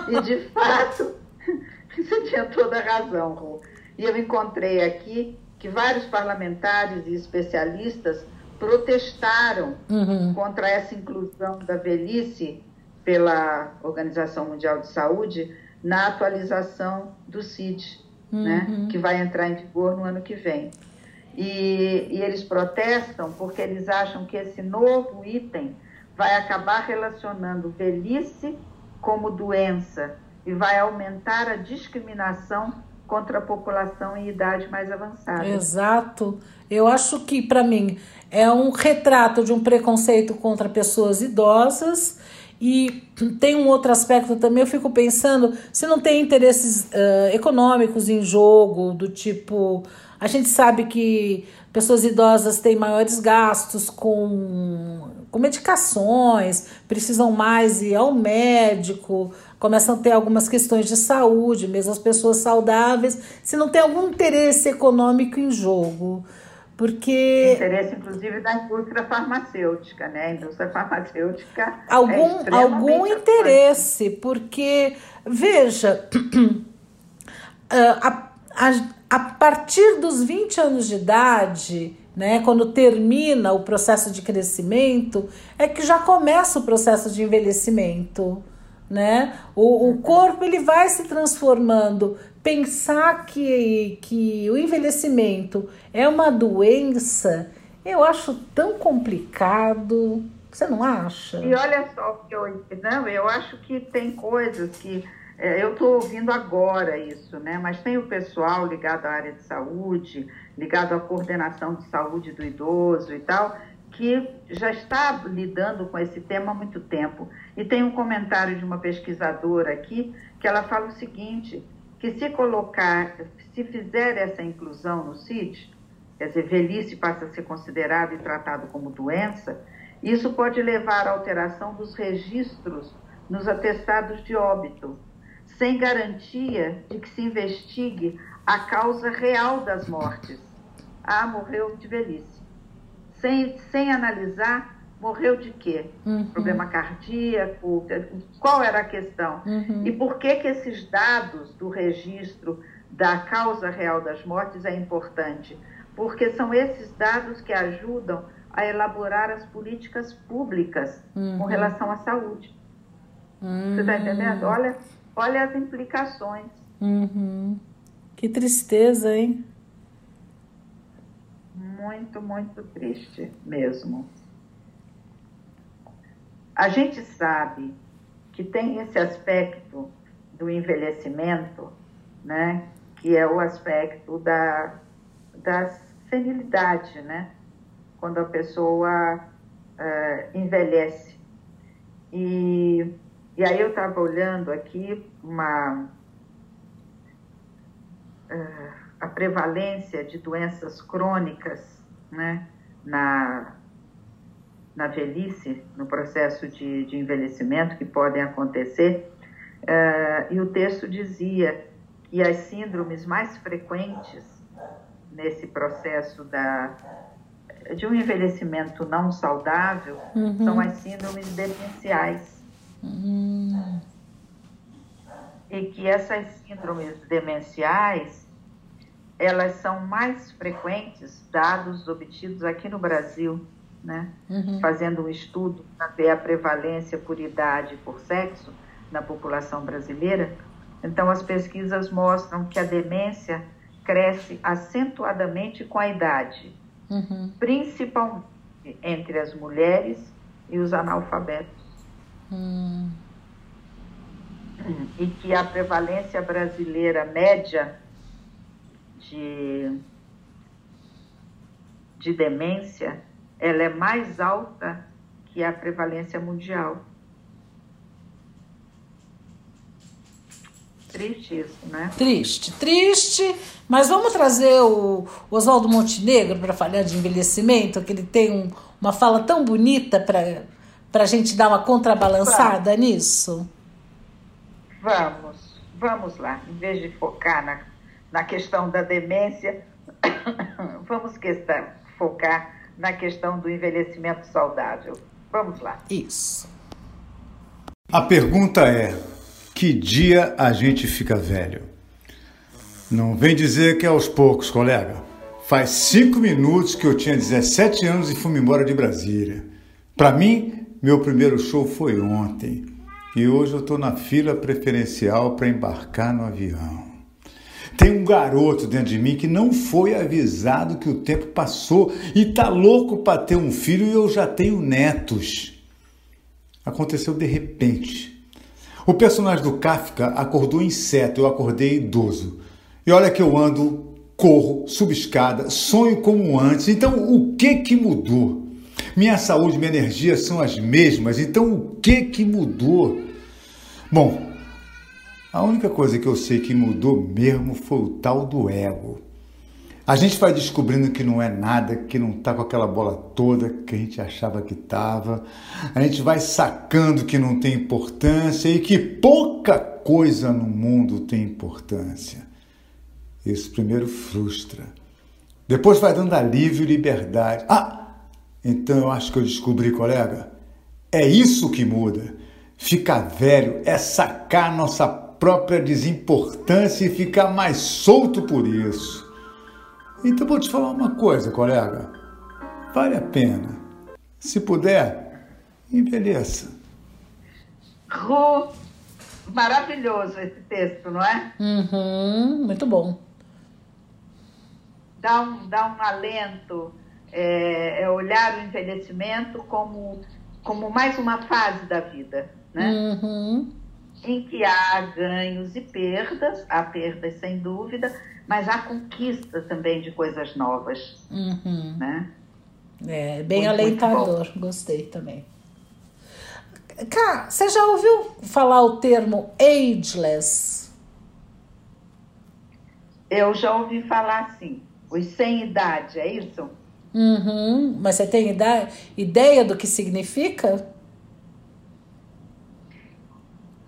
A: e de fato, você tinha toda a razão, Rô. E eu encontrei aqui que vários parlamentares e especialistas protestaram uhum. contra essa inclusão da velhice pela Organização Mundial de Saúde na atualização do CID, né, uhum. né, que vai entrar em vigor no ano que vem. E, e eles protestam porque eles acham que esse novo item vai acabar relacionando velhice como doença e vai aumentar a discriminação contra a população em idade mais avançada.
B: Exato. Eu acho que, para mim, é um retrato de um preconceito contra pessoas idosas. E tem um outro aspecto também, eu fico pensando se não tem interesses uh, econômicos em jogo, do tipo. A gente sabe que pessoas idosas têm maiores gastos com, com medicações, precisam mais ir ao médico, começam a ter algumas questões de saúde, mesmo as pessoas saudáveis, se não tem algum interesse econômico em jogo. Porque.
A: Interesse, inclusive, da indústria farmacêutica, né? A indústria farmacêutica.
B: Algum,
A: é
B: algum interesse, porque, veja, a, a, a partir dos 20 anos de idade, né, quando termina o processo de crescimento, é que já começa o processo de envelhecimento. Né? O, o corpo ele vai se transformando pensar que, que o envelhecimento é uma doença, eu acho tão complicado. Você não acha?
A: E olha só, eu, não, eu acho que tem coisas que. É, eu estou ouvindo agora isso, né? Mas tem o pessoal ligado à área de saúde, ligado à coordenação de saúde do idoso e tal, que já está lidando com esse tema há muito tempo. E tem um comentário de uma pesquisadora aqui que ela fala o seguinte: que se colocar, se fizer essa inclusão no CID, quer dizer, velhice passa a ser considerado e tratado como doença, isso pode levar à alteração dos registros nos atestados de óbito, sem garantia de que se investigue a causa real das mortes. Ah, morreu de velhice. Sem, sem analisar Morreu de quê? Uhum. Problema cardíaco? Qual era a questão? Uhum. E por que, que esses dados do registro da causa real das mortes é importante? Porque são esses dados que ajudam a elaborar as políticas públicas uhum. com relação à saúde. Você está entendendo? Uhum. Olha, olha as implicações.
B: Uhum. Que tristeza, hein?
A: Muito, muito triste mesmo. A gente sabe que tem esse aspecto do envelhecimento, né, que é o aspecto da, da senilidade, né, quando a pessoa uh, envelhece. E, e aí eu estava olhando aqui uma, uh, a prevalência de doenças crônicas né, na, na velhice, no processo de, de envelhecimento que podem acontecer, uh, e o texto dizia que as síndromes mais frequentes nesse processo da, de um envelhecimento não saudável uhum. são as síndromes demenciais. Uhum. E que essas síndromes demenciais elas são mais frequentes, dados obtidos aqui no Brasil, né? Uhum. fazendo um estudo para ver a prevalência por idade e por sexo na população brasileira. Então, as pesquisas mostram que a demência cresce acentuadamente com a idade, uhum. principalmente entre as mulheres e os analfabetos. Hum. e que a prevalência brasileira média de, de demência ela é mais alta que a prevalência mundial. Triste isso, né?
B: Triste, triste. Mas vamos trazer o Oswaldo Montenegro para falar de envelhecimento, que ele tem um, uma fala tão bonita para a gente dar uma contrabalançada vamos. nisso?
A: Vamos, vamos lá. Em vez de focar na, na questão da demência, vamos questão, focar na questão do envelhecimento saudável. Vamos lá.
B: Isso.
E: A pergunta é: que dia a gente fica velho? Não vem dizer que é aos poucos, colega. Faz cinco minutos que eu tinha 17 anos e fui embora de Brasília. Para mim, meu primeiro show foi ontem e hoje eu estou na fila preferencial para embarcar no avião. Tem um garoto dentro de mim que não foi avisado que o tempo passou e tá louco para ter um filho e eu já tenho netos. Aconteceu de repente. O personagem do Kafka acordou inseto, eu acordei idoso. E olha que eu ando, corro, subo escada, sonho como antes. Então, o que que mudou? Minha saúde minha energia são as mesmas, então o que que mudou? Bom, a única coisa que eu sei que mudou mesmo foi o tal do ego. A gente vai descobrindo que não é nada, que não está com aquela bola toda que a gente achava que estava. A gente vai sacando que não tem importância e que pouca coisa no mundo tem importância. Isso primeiro frustra. Depois vai dando alívio e liberdade. Ah, então eu acho que eu descobri, colega. É isso que muda. Ficar velho é sacar nossa própria desimportância e ficar mais solto por isso. Então vou te falar uma coisa, colega. Vale a pena. Se puder, envelheça.
A: Ru, maravilhoso esse texto, não é?
B: Uhum, muito bom.
A: Dá um, dá um alento, é, é olhar o envelhecimento como, como mais uma fase da vida, né?
B: Uhum.
A: Em que há ganhos e perdas, há perdas sem dúvida, mas há conquista também de coisas novas.
B: Uhum.
A: Né?
B: É, bem muito, alentador, muito gostei também. Cá, você já ouviu falar o termo ageless?
A: Eu já ouvi falar sim. Os sem idade, é isso?
B: Uhum. Mas você tem ideia do que significa?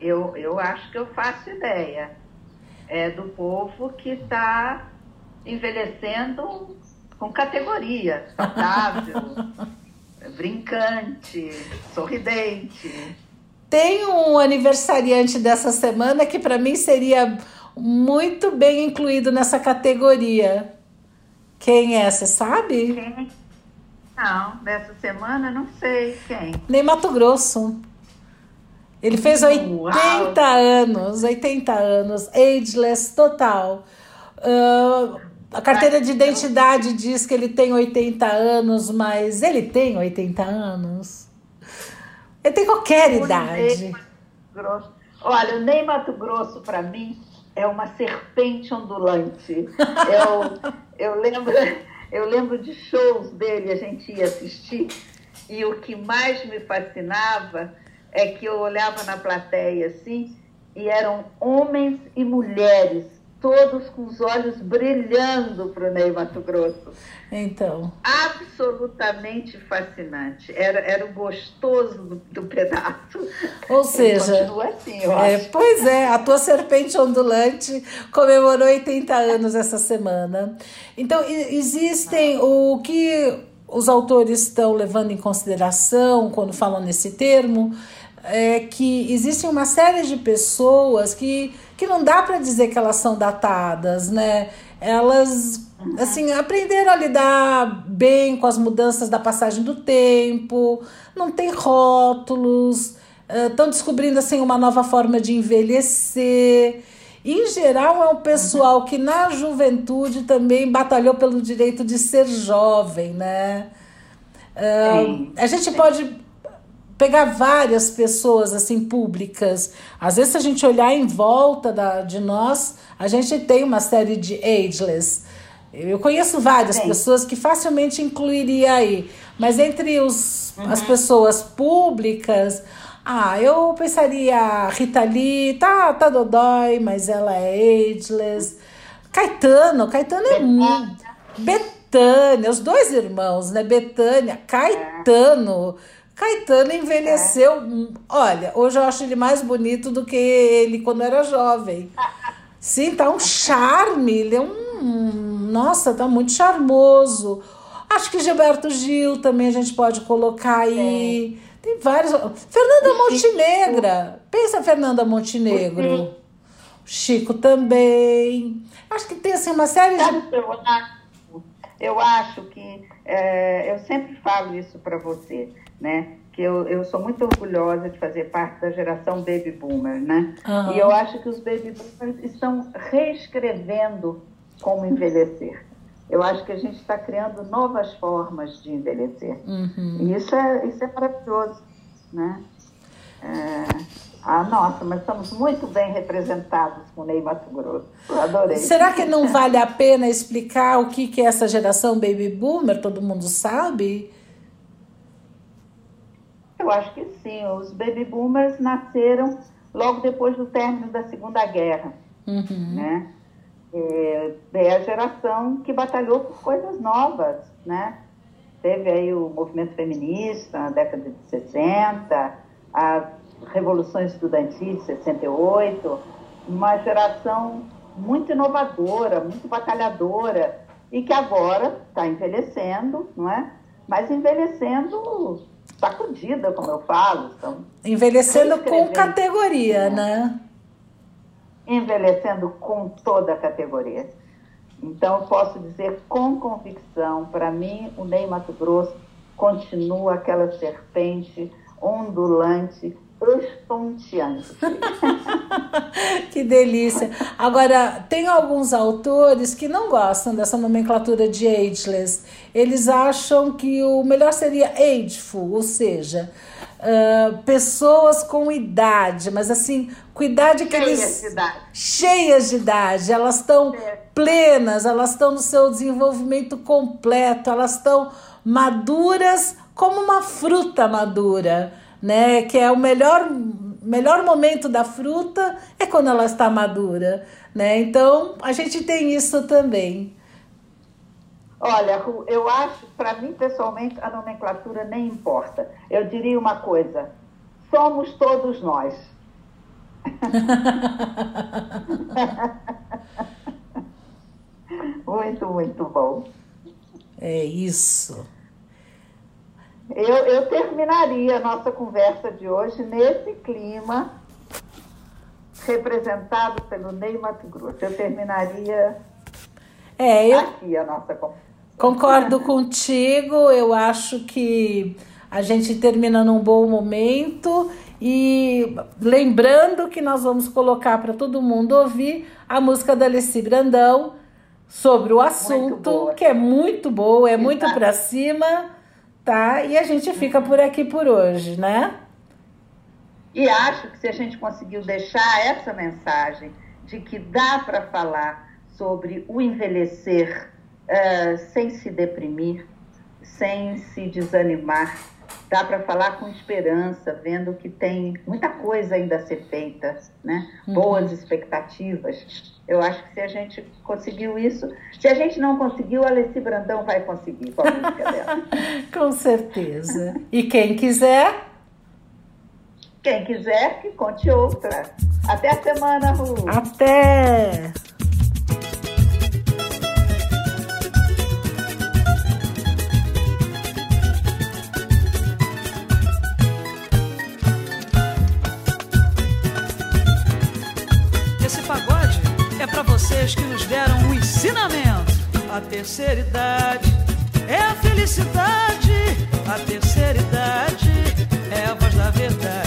A: Eu, eu acho que eu faço ideia é, do povo que está envelhecendo com categoria, saudável, brincante, sorridente.
B: Tem um aniversariante dessa semana que para mim seria muito bem incluído nessa categoria. Quem é, você sabe?
A: Quem? Não, dessa semana não sei quem.
B: Nem Mato Grosso. Ele fez 80 Uau. anos, 80 anos, ageless total. Uh, a carteira de identidade diz que ele tem 80 anos, mas ele tem 80 anos. Ele tem qualquer o idade.
A: Grosso. Olha, o Ney Mato Grosso, para mim, é uma serpente ondulante. eu, eu, lembro, eu lembro de shows dele, a gente ia assistir, e o que mais me fascinava é que eu olhava na plateia assim e eram homens e mulheres, todos com os olhos brilhando para o Ney Mato Grosso.
B: Então.
A: Absolutamente fascinante. Era, era o gostoso do, do pedaço.
B: Ou seja.
A: Continua assim, eu
B: é,
A: acho.
B: Pois é, a tua serpente ondulante comemorou 80 anos essa semana. Então, existem o que os autores estão levando em consideração quando falam nesse termo é que existe uma série de pessoas que, que não dá para dizer que elas são datadas, né? Elas assim aprenderam a lidar bem com as mudanças da passagem do tempo, não tem rótulos, estão descobrindo assim uma nova forma de envelhecer. Em geral, é um pessoal que na juventude também batalhou pelo direito de ser jovem, né? Uh, a gente pode pegar várias pessoas assim públicas. Às vezes, se a gente olhar em volta da, de nós, a gente tem uma série de ageless. Eu conheço várias Sim. pessoas que facilmente incluiria aí. Mas entre os, uhum. as pessoas públicas, ah, eu pensaria Rita Lee, tá, tá dodói, mas ela é ageless. Caetano, Caetano é muito. Betânia, os dois irmãos, né? Betânia, Caetano. Caetano envelheceu. É. Olha, hoje eu acho ele mais bonito do que ele quando era jovem. Sim, tá um charme, ele é um. Nossa, tá muito charmoso. Acho que Gilberto Gil também a gente pode colocar aí. É. Tem vários. Fernanda Montenegra. Pensa Fernanda Montenegro. Chico também. Acho que tem assim uma série de.
A: Eu acho, eu acho que. É, eu sempre falo isso para você, né? Que eu, eu sou muito orgulhosa de fazer parte da geração baby boomer, né? Uhum. E eu acho que os baby boomers estão reescrevendo como envelhecer. Eu acho que a gente está criando novas formas de envelhecer. Uhum. E isso é, isso é maravilhoso, né? É... Ah, nossa, mas estamos muito bem representados com o Ney Mato Grosso. Eu adorei.
B: Será que não vale a pena explicar o que, que é essa geração baby boomer? Todo mundo sabe?
A: Eu acho que sim. Os baby boomers nasceram logo depois do término da Segunda Guerra. Uhum. Né? É, é a geração que batalhou por coisas novas, né? Teve aí o movimento feminista na década de 60, a Revolução Estudantil de 68, uma geração muito inovadora, muito batalhadora, e que agora está envelhecendo, não é? Mas envelhecendo sacudida, como eu falo. Então,
B: envelhecendo com categoria, né?
A: envelhecendo com toda a categoria. Então, posso dizer com convicção, para mim, o Ney Mato Grosso continua aquela serpente ondulante, estonteante.
B: que delícia. Agora, tem alguns autores que não gostam dessa nomenclatura de ageless. Eles acham que o melhor seria ageful, ou seja, uh, pessoas com idade, mas assim, com idade que
A: cheias
B: eles.
A: De idade.
B: Cheias de idade. Elas estão é. plenas, elas estão no seu desenvolvimento completo, elas estão maduras como uma fruta madura, né? Que é o melhor melhor momento da fruta é quando ela está madura, né? Então, a gente tem isso também.
A: Olha, eu acho, para mim pessoalmente, a nomenclatura nem importa. Eu diria uma coisa: somos todos nós. muito, muito bom.
B: É isso.
A: Eu, eu terminaria a nossa conversa de hoje nesse clima representado pelo Ney Mato Grosso. Eu terminaria
B: é, eu...
A: aqui a nossa conversa.
B: Concordo contigo, eu acho que a gente termina num bom momento e lembrando que nós vamos colocar para todo mundo ouvir a música da Alessi Brandão sobre o assunto, que é muito boa, é muito para cima, tá? E a gente fica por aqui por hoje, né?
A: E acho que se a gente conseguiu deixar essa mensagem de que dá para falar sobre o envelhecer uh, sem se deprimir, sem se desanimar. Dá para falar com esperança, vendo que tem muita coisa ainda a ser feita, né? Uhum. boas expectativas. Eu acho que se a gente conseguiu isso, se a gente não conseguiu, a Alessi Brandão vai conseguir com a música dela.
B: com certeza. E quem quiser?
A: Quem quiser, que conte outra. Até a semana, Ru.
B: Até!
F: Ensinamento. A terceira idade é a felicidade. A terceira idade é a voz da verdade.